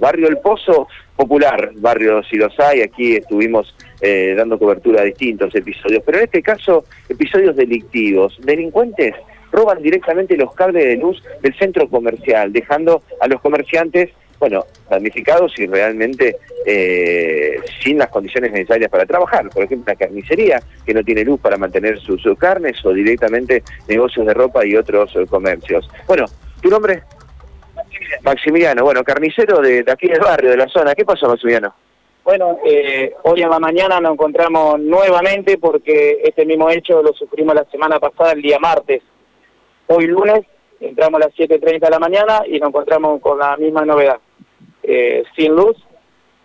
Barrio El Pozo, popular, barrio si los hay, aquí estuvimos eh, dando cobertura a distintos episodios, pero en este caso, episodios delictivos. Delincuentes roban directamente los cables de luz del centro comercial, dejando a los comerciantes, bueno, damnificados y realmente eh, sin las condiciones necesarias para trabajar. Por ejemplo, una carnicería que no tiene luz para mantener sus, carnes o directamente negocios de ropa y otros eh, comercios. Bueno, ¿tu nombre? Maximiliano, bueno, carnicero de, aquí del barrio, de la zona. ¿Qué pasó, Maximiliano? Bueno, eh, hoy a la mañana nos encontramos nuevamente porque este mismo hecho lo sufrimos la semana pasada, el día martes. Hoy lunes entramos a las 7.30 de la mañana y nos encontramos con la misma novedad. Eh, sin luz,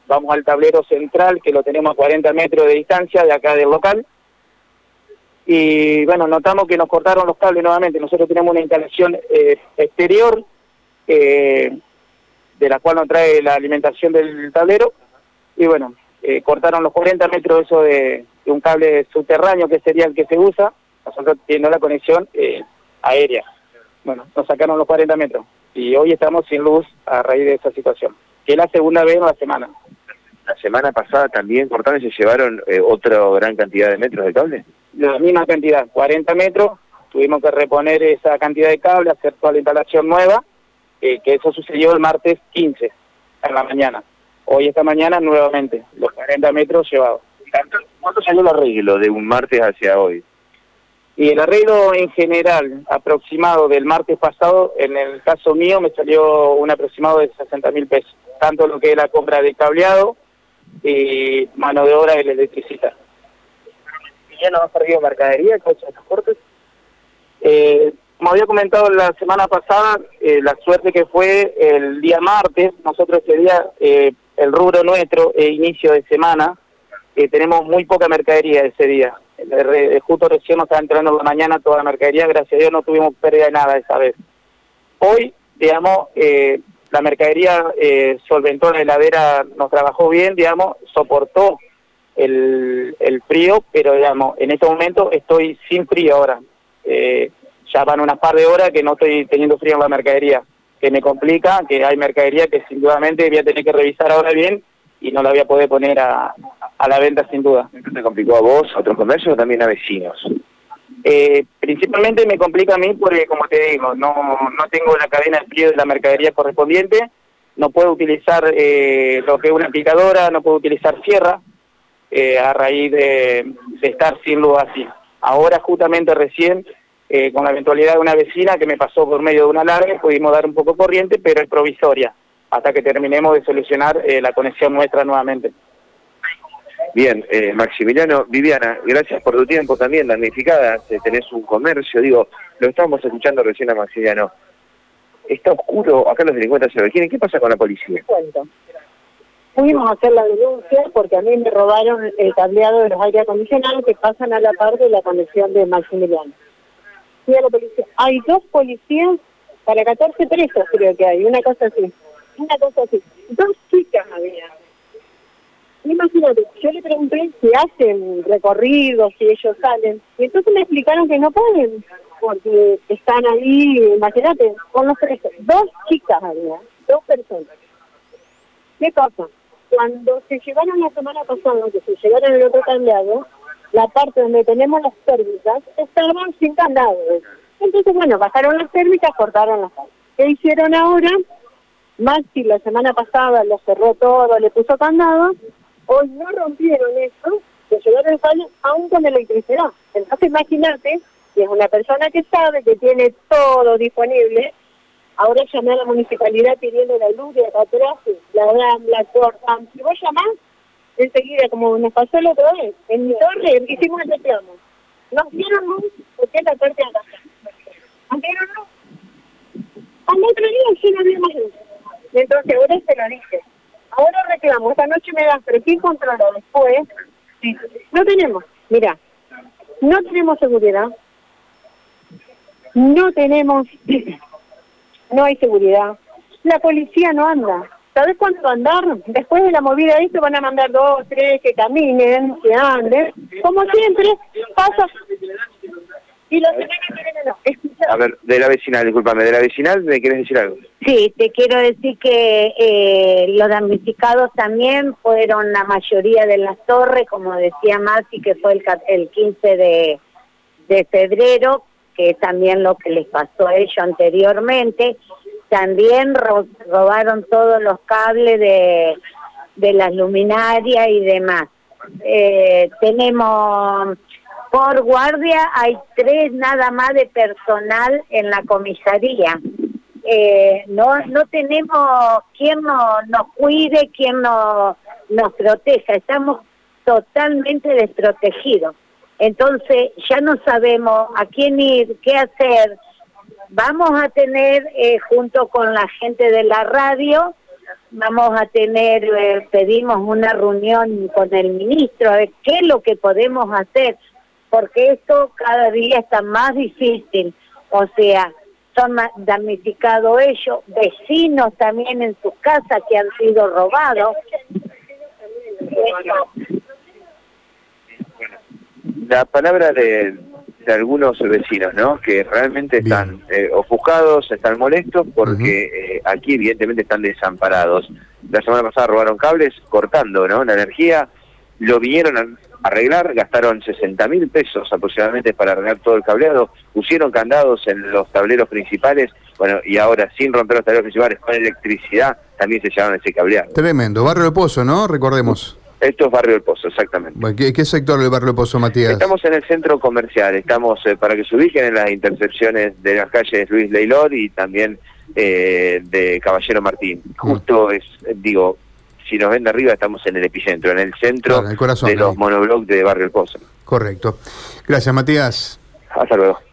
vamos al tablero central que lo tenemos a 40 metros de distancia de acá del local. Y bueno, notamos que nos cortaron los cables nuevamente. Nosotros tenemos una instalación eh, exterior eh, de la cual nos trae la alimentación del tablero. Y bueno, eh, cortaron los 40 metros eso de, un cable subterráneo que sería el que se usa, nosotros teniendo la conexión eh, aérea. Bueno, nos sacaron los 40 metros y hoy estamos sin luz a raíz de esa situación, que es la segunda vez en la semana. La semana pasada también cortaron y se llevaron otra gran cantidad de metros de cable. La misma cantidad, 40 metros, tuvimos que reponer esa cantidad de cable, hacer toda la instalación nueva que eso sucedió el martes 15 en la mañana. Hoy esta mañana nuevamente, los 40 metros llevados. ¿Cuánto salió el arreglo de un martes hacia hoy? Y el arreglo en general, aproximado del martes pasado, en el caso mío me salió un aproximado de 60 mil pesos. Tanto lo que es la compra de cableado y mano de obra del electricista. ¿Y ya no has perdido mercadería con esos cortes? Eh, como había comentado la semana pasada, eh, la suerte que fue el día martes, nosotros ese día, eh, el rubro nuestro, e inicio de semana, eh, tenemos muy poca mercadería ese día. justo recién nos estaba entrando en la mañana toda la mercadería, gracias a Dios no tuvimos pérdida de nada esa vez. Hoy, digamos, la mercadería solventó la heladera, nos trabajó bien, digamos, soportó el, el frío, pero digamos, en este momento estoy sin frío ahora. Eh, ya van unas par de horas que no estoy teniendo frío en la mercadería, que me complica, que hay mercadería que sin dudamente voy a tener que revisar ahora bien y no la voy a poder poner a, la venta sin duda. ¿Esto te complicó a vos, a otros comercios o también a vecinos? Eh, principalmente me complica a mí porque, como te digo, no, no tengo la cadena de frío de la mercadería correspondiente, no puedo utilizar eh, lo que es una picadora, no puedo utilizar sierra eh, a raíz de, de estar sin luz así. Ahora justamente recién eh, con la eventualidad de una vecina que me pasó por medio de una larga, pudimos dar un poco corriente, pero es provisoria, hasta que terminemos de solucionar eh, la conexión nuestra nuevamente. Bien, eh, Maximiliano, Viviana, gracias por tu tiempo también, damnificada, tenés un comercio, digo, lo estábamos escuchando recién a Maximiliano. Está oscuro, acá los delincuentes se lo ¿Qué pasa con la policía? Cuento. Fuimos a hacer la denuncia porque a mí me robaron el cableado de los aire acondicionados que pasan a la par de la conexión de Maximiliano Hay dos policías para 14 presos, creo que hay, una cosa así. Una cosa así. Dos chicas había. Imagínate, yo le pregunté si hacen recorridos, si ellos salen, y entonces me explicaron que no pueden, porque están ahí, imagínate, con los presos. Dos chicas había, dos personas. ¿Qué pasa? Cuando se llevaron la semana pasada, que se llevaron el otro cambiado, la parte donde tenemos las térmicas estaban sin candado. Entonces, bueno, bajaron las térmicas, cortaron las ¿Qué hicieron ahora? Maxi la semana pasada lo cerró todo, le puso candado. Hoy no rompieron eso, se llevaron el fallo aún con electricidad. Entonces, imagínate si es una persona que sabe que tiene todo disponible. Ahora llamé a la municipalidad pidiendo la luz de acá atrás, la la cortan. Si vos llamás, enseguida, como nos pasó la otra vez, en mi torre hicimos el reclamo. Nos dieron luz porque es la parte de acá. Nos dieron luz. Al otro día sí no había más luz. Entonces ahora se lo dije. Ahora reclamo, esta noche me dan, pero ¿quién controla después? No tenemos, mira, no tenemos seguridad, no tenemos, no hay seguridad, la policía no anda, ¿Sabes cuánto andar? Después de la movida esto van a mandar dos, tres que caminen, que anden. Como siempre, pasa. Y los A ver, de la vecinal, discúlpame, de la vecinal, ¿me quieres decir algo? Sí, te quiero decir que eh, los damnificados también fueron la mayoría de las torres, como decía Mati, que fue el, el 15 de, de febrero, que es también lo que les pasó a ellos anteriormente. También robaron todos los cables de, de las luminarias y demás. Eh, tenemos por guardia, hay tres nada más de personal en la comisaría. Eh, no no tenemos quien no, nos cuide, quien no, nos proteja, estamos totalmente desprotegidos. Entonces ya no sabemos a quién ir, qué hacer. Vamos a tener, eh, junto con la gente de la radio, vamos a tener, eh, pedimos una reunión con el ministro, a ver qué es lo que podemos hacer, porque esto cada día está más difícil. O sea, son damnificados ellos, vecinos también en sus casas que han sido robados la palabra de, algunos vecinos, ¿no? Que realmente están eh, ofuscados, están molestos porque eh, aquí evidentemente están desamparados. La semana pasada robaron cables cortando, ¿no? La energía, lo vinieron a arreglar, gastaron 60 mil pesos aproximadamente para arreglar todo el cableado, pusieron candados en los tableros principales, bueno, y ahora sin romper los tableros principales, con electricidad, también se llevaron ese cableado. Tremendo, barrio de Pozo, ¿no? Recordemos. Esto es Barrio del Pozo, exactamente. ¿qué, sector del Barrio del Pozo, Matías? Estamos en el centro comercial, estamos eh, para que se ubiquen en las intercepciones de las calles Luis Leilor y también eh, de Caballero Martín. Mm. Justo es, digo, si nos ven de arriba estamos en el epicentro, en el centro de los monoblocks de Barrio del Pozo. Correcto. Gracias, Matías. Hasta luego.